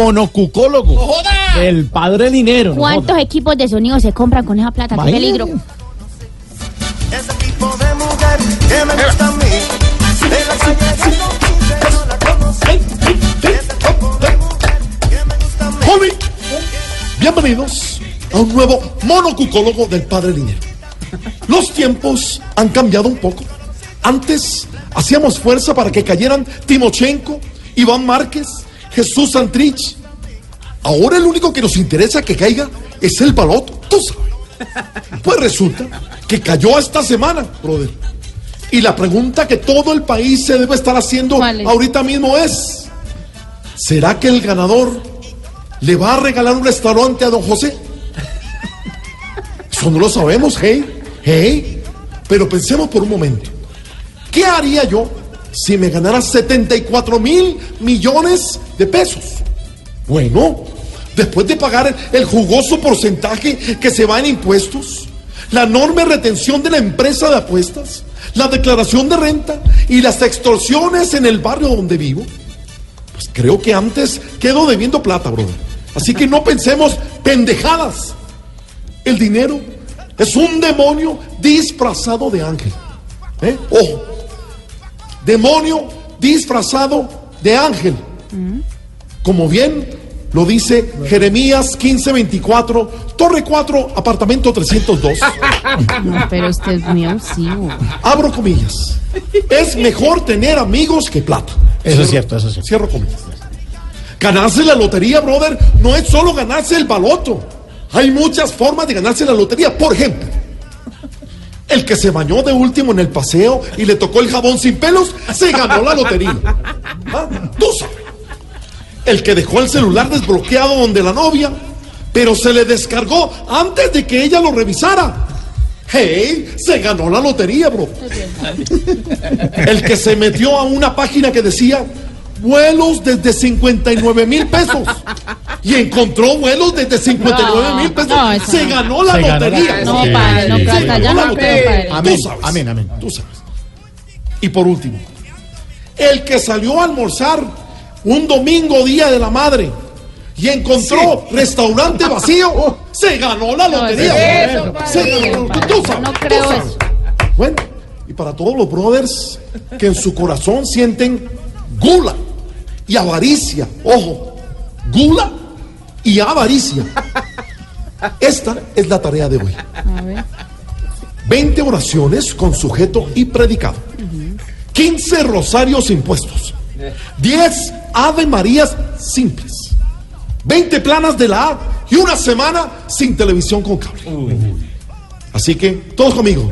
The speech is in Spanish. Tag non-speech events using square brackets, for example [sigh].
monocucólogo. El padre dinero. ¿Cuántos equipos de sonido se compran con esa plata? ¡Qué peligro! Ese tipo de mujer que me gusta a mí. De la calle yo no quise, no la conocí. Ese tipo de mujer que me gusta a mí. Joven, bienvenidos a un nuevo monocucólogo del padre dinero. Los tiempos han cambiado un poco. Antes hacíamos fuerza para que cayeran Timochenko, Iván Márquez, Jesús Santrich. Ahora el único que nos interesa que caiga es el baloto. Tú sabes. Pues resulta que cayó esta semana, brother. Y la pregunta que todo el país se debe estar haciendo ¿Cuál es? ahorita mismo es: ¿será que el ganador le va a regalar un restaurante a don José? Eso no lo sabemos, hey, hey. Pero pensemos por un momento. ¿Qué haría yo si me ganara 74 mil millones de pesos? Bueno, después de pagar el jugoso porcentaje que se va en impuestos, la enorme retención de la empresa de apuestas, la declaración de renta y las extorsiones en el barrio donde vivo, pues creo que antes quedo debiendo plata, brother. Así que no pensemos pendejadas. El dinero es un demonio disfrazado de ángel. ¿Eh? Ojo, demonio disfrazado de ángel. Como bien lo dice Jeremías 1524, Torre 4, apartamento 302. No, pero usted es muy abusivo. Abro comillas. Es mejor tener amigos que plata. Eso es cierto, eso es cierto. Cierro comillas. Ganarse la lotería, brother, no es solo ganarse el baloto. Hay muchas formas de ganarse la lotería. Por ejemplo, el que se bañó de último en el paseo y le tocó el jabón sin pelos, se ganó la lotería. [laughs] ¿Ah? Tú sabes. El que dejó el celular desbloqueado donde la novia, pero se le descargó antes de que ella lo revisara. Hey, se ganó la lotería, bro. El que se metió a una página que decía vuelos desde 59 mil pesos y encontró vuelos desde 59 mil pesos. no, eso se no. ganó la Se ganó la- lotería. No, padre, no, hasta allá la no creo, lotería. padre. Amén, Tú sabes. amén, amén. Tú sabes. Y por último, el que salió a almorzar un domingo día de la madre y encontró restaurante vacío, [laughs] se ganó la No, lotería. eso, Se ganó, padre. tú sabes, No tú creo sabes. eso. Bueno, y para todos los brothers que en su corazón sienten gula y avaricia, ojo, gula y avaricia. Esta es la tarea de hoy. A ver. 20 oraciones con sujeto y predicado. 15 rosarios impuestos. 10 Ave Marías simples. 20 planas de la A y una semana sin televisión con cable. Así que, todos conmigo.